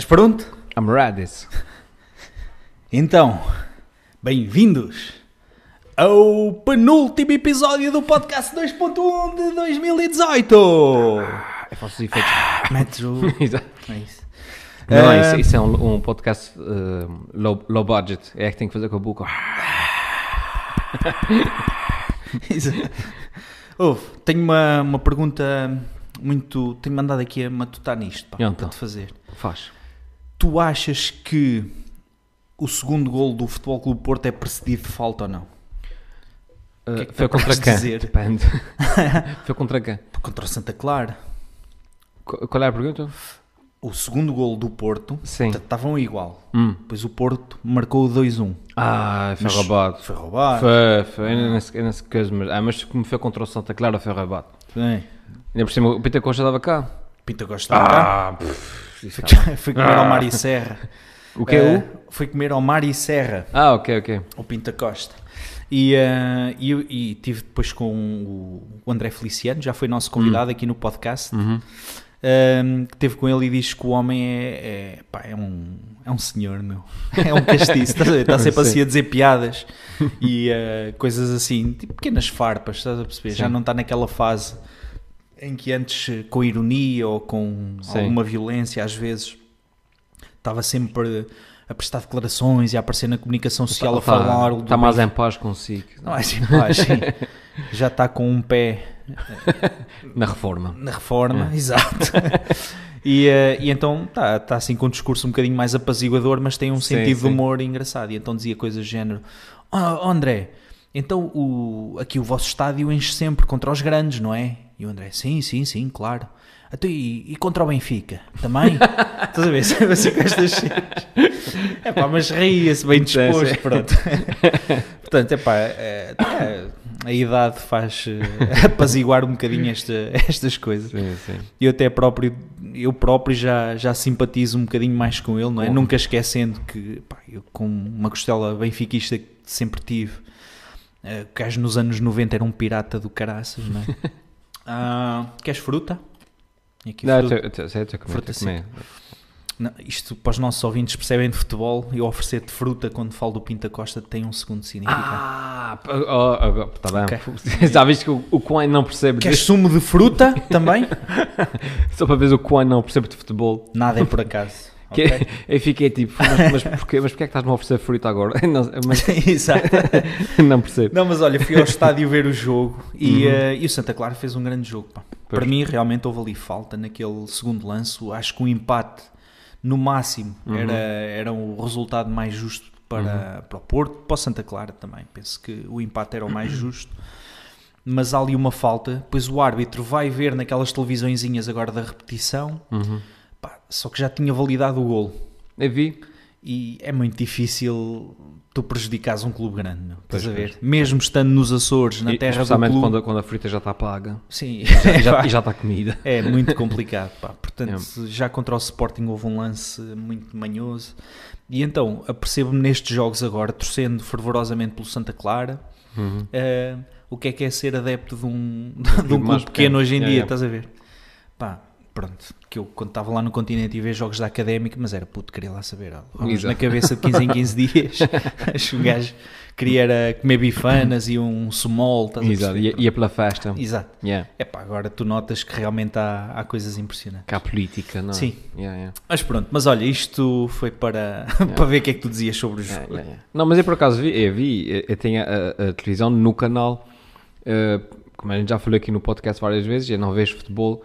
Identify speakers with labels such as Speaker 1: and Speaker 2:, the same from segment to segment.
Speaker 1: Estás pronto?
Speaker 2: I'm ready.
Speaker 1: Então, bem-vindos ao penúltimo episódio do podcast 2.1 de 2018.
Speaker 2: Eu faço os efeitos.
Speaker 1: Metes o...
Speaker 2: Exato.
Speaker 1: É isso.
Speaker 2: Não,
Speaker 1: Eh,
Speaker 2: isso, isso é um, um podcast eh, low, low budget. É que tem que fazer com a boca.
Speaker 1: Ouve, tenho uma, uma pergunta muito... Tenho mandado aqui a matutar nisto, pá,
Speaker 2: então?
Speaker 1: para te fazer.
Speaker 2: Faz.
Speaker 1: Tu achas que o segundo gol do Futebol Clube Porto é precedido de falta ou não?
Speaker 2: Eh,
Speaker 1: que é que
Speaker 2: foi contra quem? Depende. foi contra quem?
Speaker 1: Contra o Santa Clara.
Speaker 2: Qu- Qual é a pergunta?
Speaker 1: O segundo gol do Porto
Speaker 2: Sim.
Speaker 1: estavam igual.
Speaker 2: Hum.
Speaker 1: Depois o Porto marcou o 2-1.
Speaker 2: Ah, foi
Speaker 1: Mas
Speaker 2: roubado.
Speaker 1: Foi roubado.
Speaker 2: Foi, foi. Eu não sei coisa, mas, ah, mas como foi contra o Santa Clara, foi roubado.
Speaker 1: Bem,
Speaker 2: Ainda por cima, o Peter Costa estava cá.
Speaker 1: Pinta Costa estava cá.
Speaker 2: Ah, pff,
Speaker 1: foi comer ao Mar e Serra.
Speaker 2: O que é
Speaker 1: Eh,
Speaker 2: o?
Speaker 1: Foi comer ao Mar e Serra,
Speaker 2: Ah, ok, ok.
Speaker 1: o Pinta Costa. E, eh, e, e tive depois com o, André Feliciano, já foi nosso convidado aqui no podcast,
Speaker 2: Uhum.
Speaker 1: que teve com ele e diz que o homem é, é, pá, é um, é um senhor, meu. É um castiço. Ver? Está sempre assim a dizer piadas e eh, coisas assim, tipo pequenas farpas, estás a perceber? Já
Speaker 2: Sim.
Speaker 1: não está naquela fase em que antes, eh, com ironia ou com
Speaker 2: Sim.
Speaker 1: alguma violência, às vezes, estava sempre a prestar declarações e a aparecer na comunicação social a falar. do
Speaker 2: Está mais em paz consigo.
Speaker 1: Não é assim, pá, assim, já está com um pé
Speaker 2: Na reforma.
Speaker 1: na reforma,
Speaker 2: É.
Speaker 1: exato. E, eh, e então está tá assim com um discurso um bocadinho mais apaziguador, mas tem um
Speaker 2: Sim,
Speaker 1: sentido de
Speaker 2: sim.
Speaker 1: humor engraçado. E então dizia coisas do género: "Ah, André, então o, aqui o vosso estádio enche sempre contra os grandes, não é? E o André: Sim, sim, sim, claro. Então, e, e contra o Benfica também? Estás a ver? Sempre assim com estas cenas. É pá, mas ria-se bem disposto, pronto. Portanto, é pá, é, a idade faz eh, apaziguar um bocadinho esta, estas coisas.
Speaker 2: Sim, sim.
Speaker 1: Eu até próprio, eu próprio já, já simpatizo um bocadinho mais com ele, não é?
Speaker 2: Bom.
Speaker 1: Nunca esquecendo que pá, eu com uma costela benfiquista que sempre tive, eh, o gajo nos anos 90 era um pirata do caraças, não é? Ah, queres fruta? Aqui
Speaker 2: Não,
Speaker 1: fruta.
Speaker 2: sei,
Speaker 1: Fruta
Speaker 2: comer.
Speaker 1: Não, isto para os nossos ouvintes percebem de futebol, eu oferecer-te fruta quando falo do Pinta Costa tem um segundo significado.
Speaker 2: Ah, está bem.
Speaker 1: Ok.
Speaker 2: Já viste que o, o Kwan não percebe
Speaker 1: Queres
Speaker 2: disso?
Speaker 1: sumo de fruta também?
Speaker 2: Só para ver o Kwan não percebe de futebol.
Speaker 1: Nada é por acaso.
Speaker 2: Que,
Speaker 1: ok?
Speaker 2: Eu fiquei tipo, mas, mas, porquê, mas porquê é que estás-me a oferecer fruta agora? Não, mas
Speaker 1: Exato.
Speaker 2: não percebo.
Speaker 1: Não, mas olha, fui ao estádio ver o jogo e,
Speaker 2: Uhum.
Speaker 1: eh, e o Santa Clara fez um grande jogo.
Speaker 2: Pois.
Speaker 1: Para mim, realmente houve ali falta naquele segundo lance. Acho que o empate, no máximo,
Speaker 2: Uhum.
Speaker 1: era, era o resultado mais justo para, para o Porto, para o Santa Clara também. Penso que o empate era o mais justo. Mas há ali uma falta. Depois o árbitro vai ver naquelas televisõezinhas agora da repetição.
Speaker 2: Uhum.
Speaker 1: Só que já tinha validado o golo.
Speaker 2: Eu vi.
Speaker 1: E é muito difícil tu prejudicares um clube grande, meu. estás
Speaker 2: Pois,
Speaker 1: a ver? Mesmo estando nos Açores, na
Speaker 2: E-
Speaker 1: terra do clube.
Speaker 2: quando, a- quando a fruta já está paga.
Speaker 1: Sim,
Speaker 2: E já, e já está comida.
Speaker 1: é muito complicado. Pá. Portanto, já contra o Sporting houve um lance muito manhoso. E então, apercebo-me nestes jogos agora, torcendo fervorosamente pelo Santa Clara,
Speaker 2: Uhum.
Speaker 1: eh, o que é que é ser adepto de um, de um clube pequeno
Speaker 2: pequeno.
Speaker 1: hoje em
Speaker 2: Yeah,
Speaker 1: dia,
Speaker 2: yeah.
Speaker 1: estás a ver? Pá, pronto, que eu quando estava lá no continente e ver jogos da Académica, mas era puto, queria lá saber. Vamos na cabeça de 15 em 15 dias, acho que um gajo queria era comer bifanas e um a
Speaker 2: Exato. Ia, ia pela festa.
Speaker 1: Exato.
Speaker 2: Yeah.
Speaker 1: É pá, agora tu notas que realmente há, há coisas impressionantes.
Speaker 2: Cá a política, não é?
Speaker 1: Sim.
Speaker 2: Yeah, yeah.
Speaker 1: Mas pronto, mas olha, isto foi para, para ver o que é que tu dizias sobre o jogo.
Speaker 2: Não, mas eu por acaso vi, eu vi, eu- tenho a, a televisão no canal, eh, como a gente já falou aqui no podcast várias vezes, eu não vejo futebol,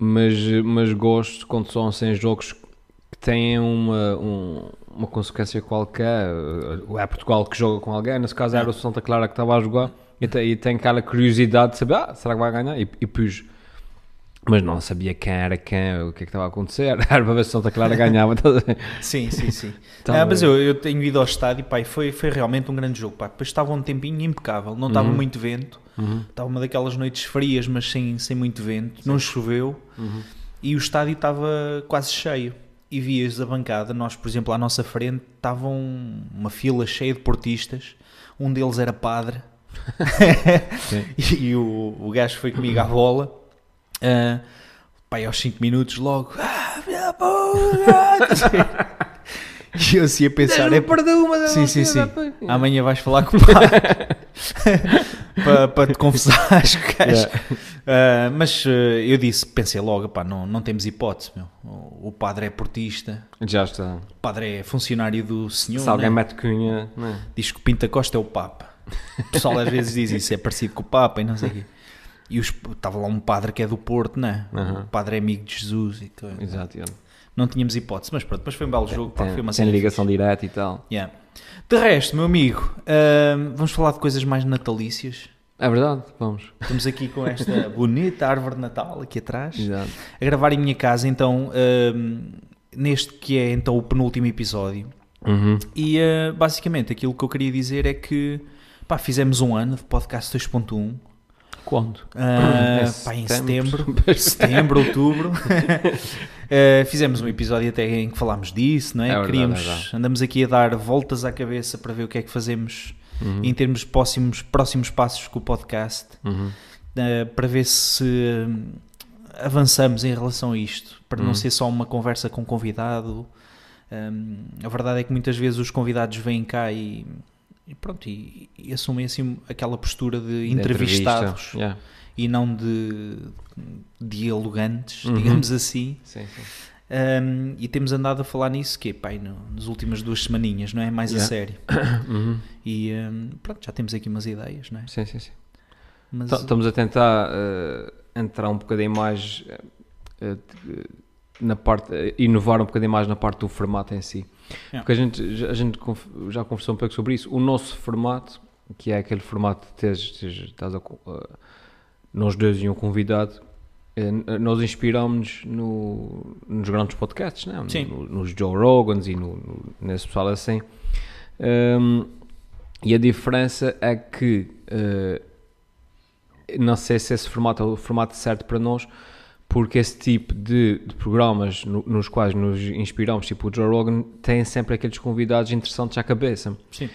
Speaker 2: mas, mas gosto quando são sem jogos que têm uma, um- uma consequência qualquer. É Portugal que joga com alguém, nesse caso era o Santa Clara que estava a jogar, e, e tenho aquela curiosidade de saber, ah, será que vai ganhar? E, e pus. Mas não sabia quem era quem, o que é que estava a acontecer. Era para ver se Santa Clara ganhava. ver?
Speaker 1: Sim, sim, sim.
Speaker 2: Tá
Speaker 1: Ah, mas eu, eu tenho ido ao estádio e foi, foi realmente um grande jogo. Pá. Depois estava um tempinho impecável, não estava
Speaker 2: Uhum.
Speaker 1: muito vento,
Speaker 2: Uhum.
Speaker 1: estava uma daquelas noites frias, mas sem, sem muito vento, não choveu
Speaker 2: Uhum.
Speaker 1: e o estádio estava quase cheio. E vias a bancada, nós, por exemplo, à nossa frente, estava um- uma fila cheia de portistas, um deles era padre,
Speaker 2: Sim.
Speaker 1: e o, o gajo foi comigo à bola. Uh, pai, aos 5 minutos, logo, ah! E eu assim a pensar, é
Speaker 2: perdão, mas
Speaker 1: Sim, sim, sim. Amanhã vais falar com o para, para te confessares, gajo. Ah, mas ah, eu disse, pensei logo, pá, não, não temos hipótese, meu. O, padre é portista,
Speaker 2: Já está.
Speaker 1: o padre é funcionário do senhor,
Speaker 2: Se alguém
Speaker 1: né?
Speaker 2: mete cunha, não é?
Speaker 1: diz que o Pinta Costa é o Papa. O pessoal às vezes diz isso, é parecido com o Papa e não sei o quê. E os- estava lá um padre que é do Porto, né?
Speaker 2: Aham.
Speaker 1: O padre é amigo de Jesus e coisa.
Speaker 2: Exato. yeah.
Speaker 1: Não tínhamos hipótese, mas pronto, depois foi um belo jogo, pá,
Speaker 2: Tem,
Speaker 1: foi uma
Speaker 2: tem ligação
Speaker 1: fixe.
Speaker 2: direta e tal.
Speaker 1: Yeah. De resto, meu amigo, ahm, vamos falar de coisas mais natalícias.
Speaker 2: É verdade, vamos.
Speaker 1: Estamos aqui com esta bonita árvore de Natal aqui atrás,
Speaker 2: Exato.
Speaker 1: a gravar em minha casa, então, ahm, neste que é então o penúltimo episódio.
Speaker 2: Uhum.
Speaker 1: E ah, basicamente aquilo que eu queria dizer é que pá, fizemos um ano de podcast 2.1.
Speaker 2: Quando?
Speaker 1: Ah,
Speaker 2: Em
Speaker 1: pá, em
Speaker 2: setembro.
Speaker 1: setembro, outubro. Ah, fizemos um episódio até em que falámos disso, não é?
Speaker 2: É verdade,
Speaker 1: Queríamos,
Speaker 2: é verdade.
Speaker 1: andamos aqui a dar voltas à cabeça para ver o que é que fazemos
Speaker 2: Uhum.
Speaker 1: em termos de próximos, próximos passos com o podcast,
Speaker 2: Uhum.
Speaker 1: ah, para ver se hum, avançamos em relação a isto, para não
Speaker 2: Uhum.
Speaker 1: ser só uma conversa com convidado. Hum, a verdade é que muitas vezes os convidados vêm cá e, e pronto, e, e assumem assim aquela postura de entrevistados
Speaker 2: entrevista. Yeah.
Speaker 1: e não de dialogantes,
Speaker 2: Uhum.
Speaker 1: digamos assim.
Speaker 2: Sim, sim.
Speaker 1: Um, e temos andado a falar nisso que pai, no, nas últimas duas semaninhas, não é? Mais a
Speaker 2: Yeah.
Speaker 1: sério.
Speaker 2: Uhum.
Speaker 1: E um, pronto, já temos aqui umas ideias, não é?
Speaker 2: Sim, sim, sim.
Speaker 1: Mas,
Speaker 2: Estamos a tentar eh, entrar um bocadinho mais eh, na parte, inovar um bocadinho mais na parte do formato em si.
Speaker 1: Yeah.
Speaker 2: Porque a gente, já- a gente já conversou um pouco sobre isso. O nosso formato, que é aquele formato de teres, teres- estás a eh, nós dois e um convidado, eh, nós inspiramos no, nos grandes podcasts, né?
Speaker 1: Sim.
Speaker 2: No- nos Joe Rogans e no, no- nesse pessoal assim. Um, e a diferença é que eh, não sei se esse formato é o formato certo para nós, porque esse tipo de, de programas no- nos quais nos inspiramos, tipo o Joe Rogan, tem sempre aqueles convidados interessantes à cabeça.
Speaker 1: sim.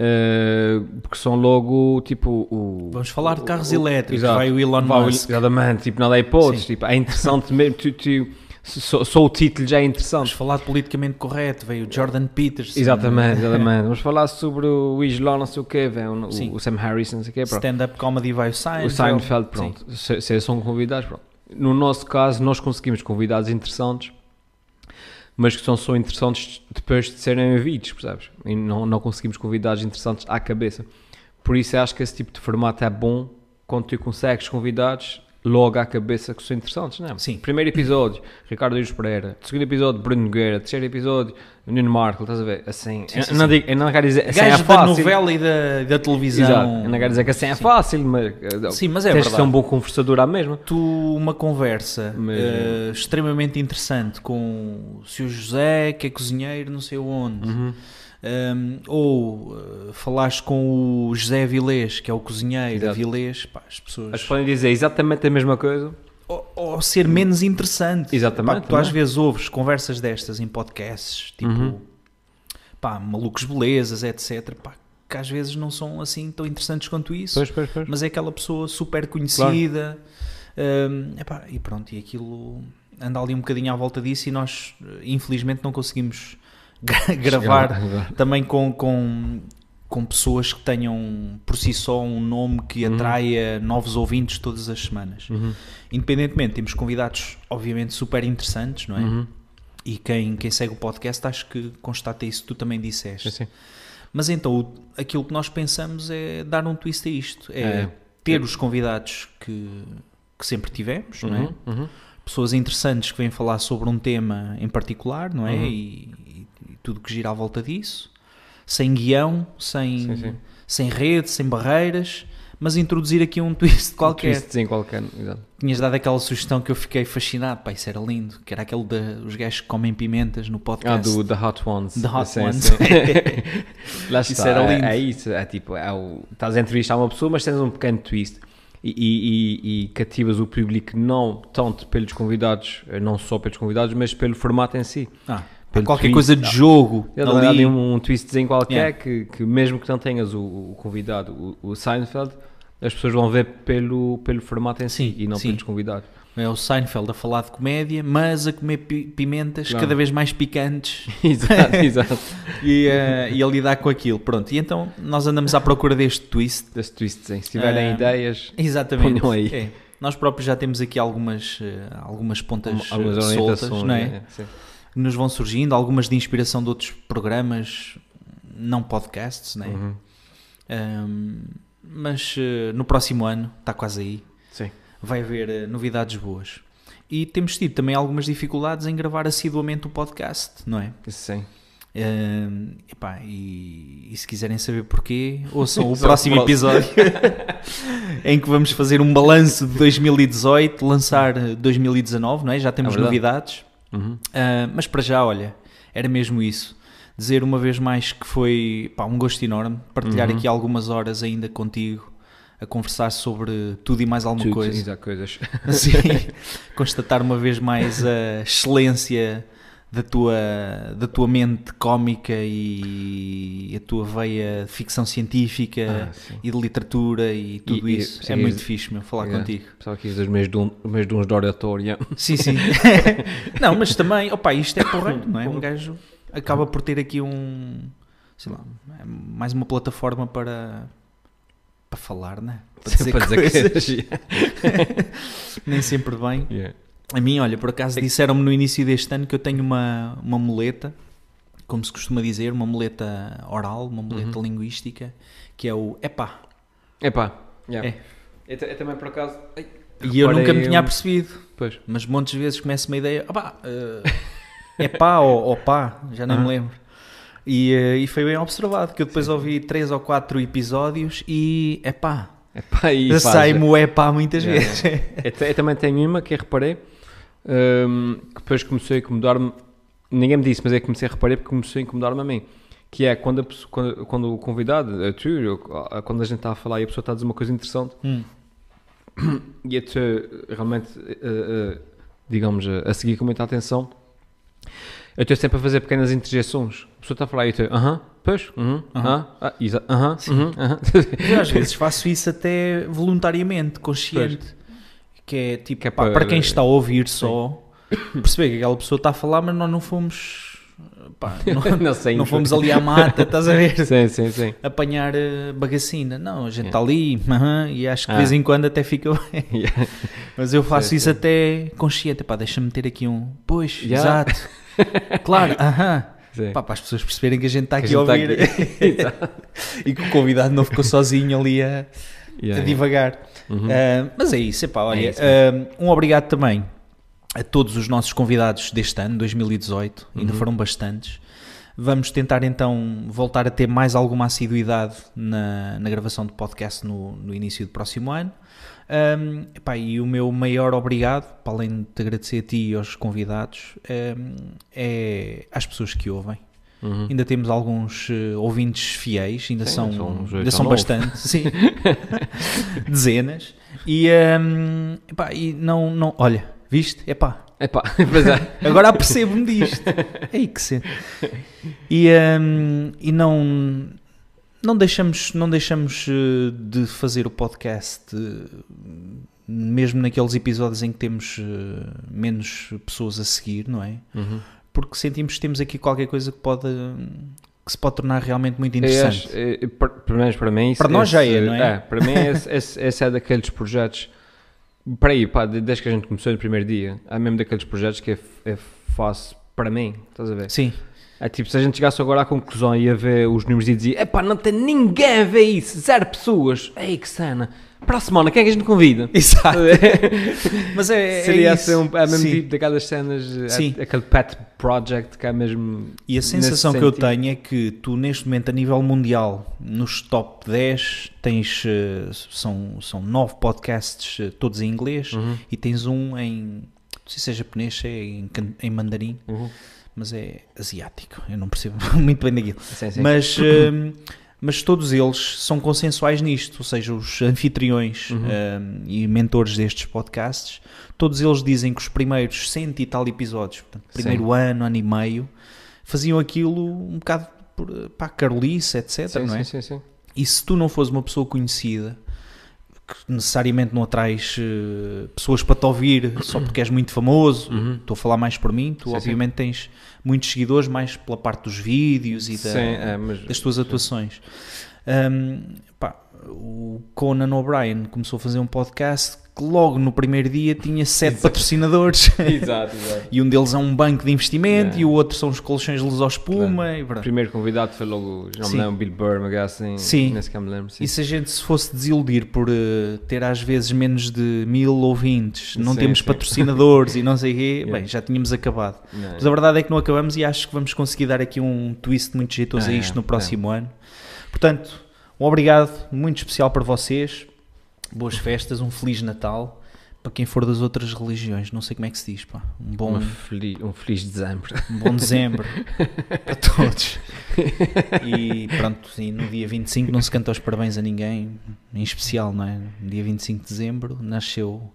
Speaker 2: Eh, porque são logo tipo o.
Speaker 1: Vamos falar de carros
Speaker 2: o-
Speaker 1: elétricos,
Speaker 2: exato.
Speaker 1: vai o Elon
Speaker 2: Vai
Speaker 1: Musk.
Speaker 2: Exatamente, tipo, nada é hipótese, tipo, é interessante mesmo. Tu, tu- só, só o título já é
Speaker 1: Vamos
Speaker 2: interessante.
Speaker 1: falar de politicamente correto, veio o Jordan Peterson.
Speaker 2: Exatamente, exatamente. Vamos falar sobre o Islão, não sei o quê, vem o, o Sam Harris, não sei o quê.
Speaker 1: Stand-up comedy vai o Seinfeld.
Speaker 2: O Seinfeld, pronto. Se, se são convidados, pronto. No nosso caso, nós conseguimos convidados interessantes, mas que são só interessantes depois de serem ouvidos, percebes? E não, não conseguimos convidados interessantes à cabeça. Por isso, acho que esse tipo de formato é bom quando tu consegues convidados logo à cabeça que são interessantes, não é?
Speaker 1: Sim.
Speaker 2: Primeiro episódio, Ricardo Luís Pereira. Segundo episódio, Bruno Nogueira. Terceiro episódio, Nuno Marco. Estás a ver? Assim,
Speaker 1: Sim,
Speaker 2: eu,
Speaker 1: sim,
Speaker 2: não digo, eu não quero dizer assim é
Speaker 1: Gajo da
Speaker 2: fácil.
Speaker 1: novela e da, da televisão.
Speaker 2: Exato. Eu não quero dizer que assim é fácil, mas, eh,
Speaker 1: Sim, mas é
Speaker 2: tens de ser
Speaker 1: verdade.
Speaker 2: um bom conversador à mesma.
Speaker 1: tu uma conversa
Speaker 2: Mas-
Speaker 1: eh, extremamente interessante com o Sr. José, que é cozinheiro, não sei onde,
Speaker 2: Uhum.
Speaker 1: Um, ou eh, falaste com o José Avilés, que é o cozinheiro
Speaker 2: Exato.
Speaker 1: Avilés, pá, as pessoas.
Speaker 2: As podem dizer exatamente a mesma coisa.
Speaker 1: Ou, ou ser menos interessante.
Speaker 2: Exatamente,
Speaker 1: Pá, tu às vezes ouves conversas destas em podcasts, tipo,
Speaker 2: Uhum.
Speaker 1: pá, malucos belezas, etc. Pá, que às vezes não são assim tão interessantes quanto isso.
Speaker 2: Pois, pois, pois.
Speaker 1: mas é aquela pessoa super conhecida hum, epá, e pronto, e aquilo anda ali um bocadinho à volta disso e nós eh, infelizmente não conseguimos gra- gravar também com, com, com pessoas que tenham por si só um nome que
Speaker 2: Uhum.
Speaker 1: atraia novos ouvintes todas as semanas.
Speaker 2: Uhum.
Speaker 1: Independentemente, temos convidados obviamente super interessantes, não é?
Speaker 2: Uhum.
Speaker 1: E quem, quem segue o podcast acho que constata isso que tu também disseste.
Speaker 2: Sim.
Speaker 1: Mas então, o- aquilo que nós pensamos é dar um twist a isto. É,
Speaker 2: É.
Speaker 1: ter os convidados que, que sempre tivemos, não é?
Speaker 2: Uhum. Uhum.
Speaker 1: Pessoas interessantes que vêm falar sobre um tema em particular, não é?
Speaker 2: Uhum.
Speaker 1: E, e- e tudo que gira à volta disso. Sem guião, sem,
Speaker 2: Sim, sim.
Speaker 1: sem rede, sem barreiras, mas introduzir aqui um twist qualquer.
Speaker 2: Um twistzinho qualquer. Exato.
Speaker 1: Tinhas dado aquela sugestão que eu fiquei fascinado, pá, isso era lindo, que era aquele dos gajos que comem pimentas no
Speaker 2: Ah,
Speaker 1: podcast.
Speaker 2: do The Hot Ones.
Speaker 1: The Hot
Speaker 2: Sim,
Speaker 1: Ones.
Speaker 2: Lá
Speaker 1: Isso
Speaker 2: está.
Speaker 1: era
Speaker 2: é-
Speaker 1: lindo.
Speaker 2: É, isso. É tipo, é o, estás a entrevistar uma pessoa, mas tens um pequeno twist. E, e, e- cativas o público não tanto pelos convidados, eh, não só pelos convidados, mas pelo formato em si.
Speaker 1: Ah, qualquer
Speaker 2: twist.
Speaker 1: coisa de jogo
Speaker 2: Ele dá
Speaker 1: ali.
Speaker 2: ali um, um twistzinho qualquer
Speaker 1: Yeah.
Speaker 2: que, que mesmo que não tenhas o, o convidado, o, o Seinfeld, as pessoas vão ver pelo, pelo formato em si
Speaker 1: Sim,
Speaker 2: e não
Speaker 1: sim.
Speaker 2: pelos convidados.
Speaker 1: É o Seinfeld a falar de comédia, mas a comer pi- pimentas
Speaker 2: Claro.
Speaker 1: cada vez mais picantes
Speaker 2: exato, exato.
Speaker 1: e, eh, e a lidar com aquilo. Pronto, e então nós andamos à procura deste twist.
Speaker 2: Desse twist, hein? se tiverem
Speaker 1: Ah,
Speaker 2: ideias,
Speaker 1: Exatamente.
Speaker 2: Ponham aí.
Speaker 1: É. Nós próprios já temos aqui algumas, eh, algumas pontas
Speaker 2: algumas
Speaker 1: soltas, não é?
Speaker 2: né? Sim.
Speaker 1: Que nos vão surgindo, algumas de inspiração de outros programas, não podcasts, né?
Speaker 2: Uhum.
Speaker 1: Ahm, mas eh, no próximo ano, está quase aí,
Speaker 2: Sim.
Speaker 1: vai haver eh, novidades boas. E temos tido também algumas dificuldades em gravar assiduamente o podcast, não é?
Speaker 2: Sim.
Speaker 1: Ahm, epá, e, e se quiserem saber porquê, ouçam o próximo episódio em que vamos fazer um balanço de 2018, lançar eh, 2019, não é? Já temos
Speaker 2: É
Speaker 1: novidades.
Speaker 2: Uhum.
Speaker 1: Ah, mas para já, olha, era mesmo isso. Dizer uma vez mais que foi pá, um gosto enorme partilhar
Speaker 2: Uhum.
Speaker 1: aqui algumas horas ainda contigo a conversar sobre tudo e mais alguma
Speaker 2: Tudo,
Speaker 1: coisa.
Speaker 2: exato, coisas.
Speaker 1: Sim, constatar uma vez mais a excelência da tua, da tua mente cómica e a tua veia de ficção científica
Speaker 2: Ah,
Speaker 1: e de literatura e tudo
Speaker 2: E- e-
Speaker 1: isso.
Speaker 2: sim,
Speaker 1: é muito
Speaker 2: isso-
Speaker 1: fixe, meu, falar
Speaker 2: Yeah.
Speaker 1: contigo.
Speaker 2: Pensava que ias meus de, um, de uns de oratória.
Speaker 1: Sim, sim. não, mas também, opa, isto é porreiro, não é? Um gajo acaba por ter aqui um, sei lá, é mais uma plataforma para, para falar, né? Para dizer,
Speaker 2: Para dizer
Speaker 1: coisas,
Speaker 2: que
Speaker 1: nem sempre bem.
Speaker 2: Yeah.
Speaker 1: A mim, olha, por acaso disseram-me no início deste ano que eu tenho uma, uma muleta, como se costuma dizer, uma muleta oral, uma muleta linguística, que é o epá.
Speaker 2: Epá, yeah.
Speaker 1: É.
Speaker 2: Eu, ta- eu também por acaso. ai,
Speaker 1: E eu nunca me tinha
Speaker 2: um-
Speaker 1: apercebido,
Speaker 2: Pois.
Speaker 1: mas montes de vezes começa uma ideia, opá, eh, epá ou, ou pá, já nem
Speaker 2: Ah.
Speaker 1: me lembro. E, eh, e foi bem observado, que eu depois ouvi três ou quatro episódios e epá,
Speaker 2: Epá, e
Speaker 1: sai-me o epá muitas
Speaker 2: Yeah,
Speaker 1: vezes.
Speaker 2: Eu, eu também tenho uma que reparei, hum, que depois começou a incomodar-me. Ninguém me disse, mas é que comecei a reparar porque começou a incomodar-me a mim. Que é quando, a quando, quando o convidado, a tu, eu- quando a gente está a falar e a pessoa está a dizer uma coisa interessante
Speaker 1: Hum.
Speaker 2: e a tu realmente, eh, eh, digamos, a, a seguir com muita atenção, eu estou sempre a fazer pequenas interjeições. A pessoa está a falar e eu estou, aham, pois, uhum, aham, ah, aham, uhum, aham.
Speaker 1: Eu às vezes faço isso até voluntariamente, consciente. Que é tipo,
Speaker 2: Que é
Speaker 1: pá,
Speaker 2: para-
Speaker 1: para quem está a ouvir só, perceber que aquela pessoa está a falar, mas nós não fomos. pá, não,
Speaker 2: não sei.
Speaker 1: não fomos ali à mata, estás a ver?
Speaker 2: Sim, sim, sim.
Speaker 1: Apanhar eh, bagacina. Não, a gente está ali aham, e acho que de
Speaker 2: Ah.
Speaker 1: vez em quando até fica bem.
Speaker 2: Yeah.
Speaker 1: Mas eu faço
Speaker 2: Sim,
Speaker 1: isso
Speaker 2: sim.
Speaker 1: até consciente. Pá, deixa-me ter aqui um. Pois,
Speaker 2: Yeah.
Speaker 1: exato. claro, aham.
Speaker 2: Sim.
Speaker 1: Pá, para as pessoas perceberem que a gente está aqui
Speaker 2: a
Speaker 1: ouvir
Speaker 2: está aqui.
Speaker 1: E que o convidado não ficou sozinho ali a, a
Speaker 2: Yeah,
Speaker 1: divagar.
Speaker 2: Uhum.
Speaker 1: Uh, mas é isso, epá, olha,
Speaker 2: isso
Speaker 1: uh, um obrigado também a todos os nossos convidados deste ano, 2018, ainda
Speaker 2: Uhum.
Speaker 1: foram bastantes. Vamos tentar então voltar a ter mais alguma assiduidade na, na gravação do podcast no, no início do próximo ano. Um, epá, e o meu maior obrigado, para além de te agradecer a ti e aos convidados, um, é às pessoas que ouvem.
Speaker 2: Uhum.
Speaker 1: Ainda temos alguns eh, ouvintes fiéis, ainda
Speaker 2: Sim,
Speaker 1: são,
Speaker 2: são
Speaker 1: ainda são bastante, sim. dezenas. E, ehm, epá, e não, não, olha, viste? Epá,
Speaker 2: Epá, pois é.
Speaker 1: agora apercebo-me disto. Ei, que cena. E, ehm, e não, não deixamos, não deixamos eh, de fazer o podcast, eh, mesmo naqueles episódios em que temos menos pessoas a seguir, não é?
Speaker 2: Uhum.
Speaker 1: Porque sentimos que temos aqui qualquer coisa que pode que se pode tornar realmente muito interessante.
Speaker 2: é, é, pelo menos para mim,
Speaker 1: Para nós já é, não é?
Speaker 2: para mim, esse, esse, esse é daqueles projetos. Para aí, pá, de- desde que a gente começou no primeiro dia, é mesmo daqueles projetos que é, é fácil para mim, estás a ver?
Speaker 1: Sim,
Speaker 2: É tipo, se a gente chegasse agora à conclusão e ia ver os números e dizia: epá, não tem ninguém a ver isso, zero pessoas, ei que cena, para a semana, quem é que a gente convida?
Speaker 1: exato. Mas é, é
Speaker 2: Seria
Speaker 1: isso.
Speaker 2: assim, um, é mesmo
Speaker 1: Sim.
Speaker 2: tipo daquelas cenas, é-
Speaker 1: Sim.
Speaker 2: aquele pet project que é mesmo.
Speaker 1: E a sensação que eu
Speaker 2: sentido.
Speaker 1: tenho é que tu, neste momento, a nível mundial, nos top 10, tens, eh, são, são 9 podcasts, eh, todos em inglês,
Speaker 2: Uhum,
Speaker 1: e tens um em, não sei se é japonês, é em, em mandarim,
Speaker 2: uhum.
Speaker 1: mas é asiático, eu não percebo muito bem daquilo.
Speaker 2: Sim, sim.
Speaker 1: Mas, hum, mas todos eles são consensuais nisto, ou seja, os anfitriões
Speaker 2: Uhum.
Speaker 1: hum, e mentores destes podcasts, todos eles dizem que os primeiros cento e tal episódios, portanto, primeiro ano, ano e meio, faziam aquilo um bocado por, para a Carolice, etc.
Speaker 2: sim,
Speaker 1: não é?
Speaker 2: sim, sim, sim.
Speaker 1: E se tu não fores uma pessoa conhecida, que necessariamente não atrais eh, pessoas para te ouvir só porque és muito famoso.
Speaker 2: Uhum.
Speaker 1: Estou a falar mais por mim. Tu,
Speaker 2: Sim,
Speaker 1: obviamente, tens muitos seguidores mais pela parte dos vídeos e da-
Speaker 2: Sim, é, mas-
Speaker 1: das tuas atuações. Um, pá, o Conan O'Brien começou a fazer um podcast que logo no primeiro dia tinha sete patrocinadores.
Speaker 2: Exato, exato.
Speaker 1: e um deles é um banco de investimento
Speaker 2: Yeah.
Speaker 1: e o outro são os colchões de luz ao espuma. E,
Speaker 2: O primeiro convidado foi logo, já me lembro, Bill Burr, uma assim.
Speaker 1: Sim.
Speaker 2: Nem sequer me lembro. Sim.
Speaker 1: E se a gente se fosse desiludir por eh, ter às vezes menos de mil ouvintes, não
Speaker 2: Sim,
Speaker 1: temos
Speaker 2: sim.
Speaker 1: patrocinadores e não sei o quê,
Speaker 2: Yeah.
Speaker 1: bem, já tínhamos acabado.
Speaker 2: Não,
Speaker 1: Mas a verdade é que não acabamos e acho que vamos conseguir dar aqui um twist muito jeitoso a
Speaker 2: É,
Speaker 1: isto no próximo ano. Portanto, um obrigado muito especial para vocês. Boas festas, um Feliz Natal. Para quem for das outras religiões, não sei como é que se diz, pá. Um bom,
Speaker 2: feliz, um feliz dezembro.
Speaker 1: um bom dezembro para todos. E pronto, e no dia 25 não se canta os parabéns a ninguém, em especial, não é? No dia 25 de dezembro nasceu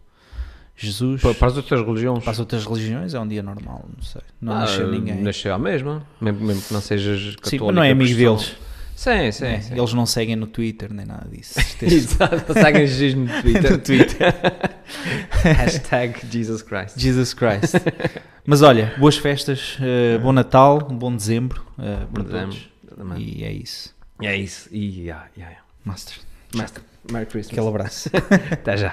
Speaker 1: Jesus.
Speaker 2: para, as outras religiões.
Speaker 1: Para as outras religiões é um dia normal, não sei. Não
Speaker 2: Ah,
Speaker 1: nasceu ninguém.
Speaker 2: Nasceu à mesma, mesmo, mesmo que não sejas católico.
Speaker 1: Sim, mas não é amigo deles.
Speaker 2: Sim, sim,
Speaker 1: É,
Speaker 2: sim.
Speaker 1: Eles não seguem no Twitter nem nada disso.
Speaker 2: Exato, seguem Jesus no Twitter.
Speaker 1: no Twitter.
Speaker 2: Hashtag Jesus Christ.
Speaker 1: Jesus Christ. Mas olha, boas festas, eh, bom Natal, um bom dezembro eh, para
Speaker 2: Dezembro,
Speaker 1: todos. E é isso.
Speaker 2: É isso. E yeah, yeah, yeah.
Speaker 1: Master.
Speaker 2: Merry Christmas.
Speaker 1: Aquele abraço.
Speaker 2: Até já.